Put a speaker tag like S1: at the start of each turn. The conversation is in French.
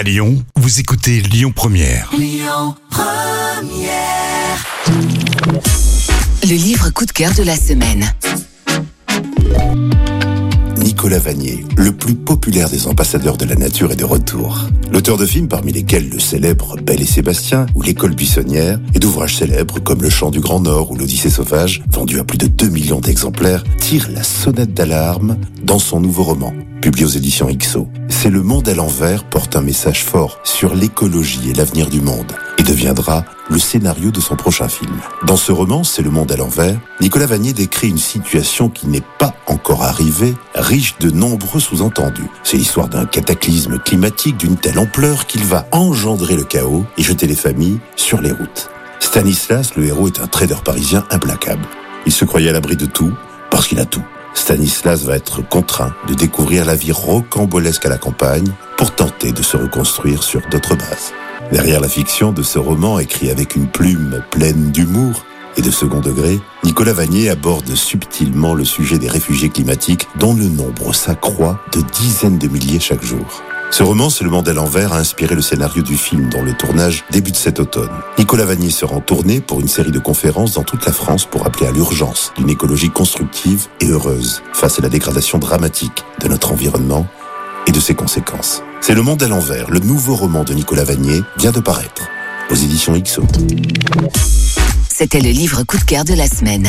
S1: À Lyon, vous écoutez Lyon Première.
S2: Le livre coup de cœur de la semaine.
S3: Nicolas Vanier, le plus populaire des ambassadeurs de la nature est de retour. L'auteur de films parmi lesquels le célèbre Belle et Sébastien ou L'école buissonnière et d'ouvrages célèbres comme Le Chant du Grand Nord ou L'Odyssée sauvage, vendu à plus de 2 millions d'exemplaires, tire la sonnette d'alarme dans son nouveau roman, publié aux éditions IXO. C'est le monde à l'envers porte un message fort sur l'écologie et l'avenir du monde et deviendra le scénario de son prochain film. Dans ce roman, C'est le monde à l'envers, Nicolas Vanier décrit une situation qui n'est pas encore arrivée, riche de nombreux sous-entendus. C'est l'histoire d'un cataclysme climatique d'une telle ampleur qu'il va engendrer le chaos et jeter les familles sur les routes. Stanislas, le héros, est un trader parisien implacable. Il se croyait à l'abri de tout parce qu'il a tout. Stanislas va être contraint de découvrir la vie rocambolesque à la campagne pour tenter de se reconstruire sur d'autres bases. Derrière la fiction de ce roman écrit avec une plume pleine d'humour et de second degré, Nicolas Vanier aborde subtilement le sujet des réfugiés climatiques dont le nombre s'accroît de dizaines de milliers chaque jour. Ce roman, C'est le monde à l'envers, a inspiré le scénario du film dont le tournage débute cet automne. Nicolas Vanier sera en tournée pour une série de conférences dans toute la France pour appeler à l'urgence d'une écologie constructive et heureuse face à la dégradation dramatique de notre environnement et de ses conséquences. C'est Le Monde à l'envers, le nouveau roman de Nicolas Vanier, vient de paraître aux éditions XO.
S2: C'était le livre coup de cœur de la semaine.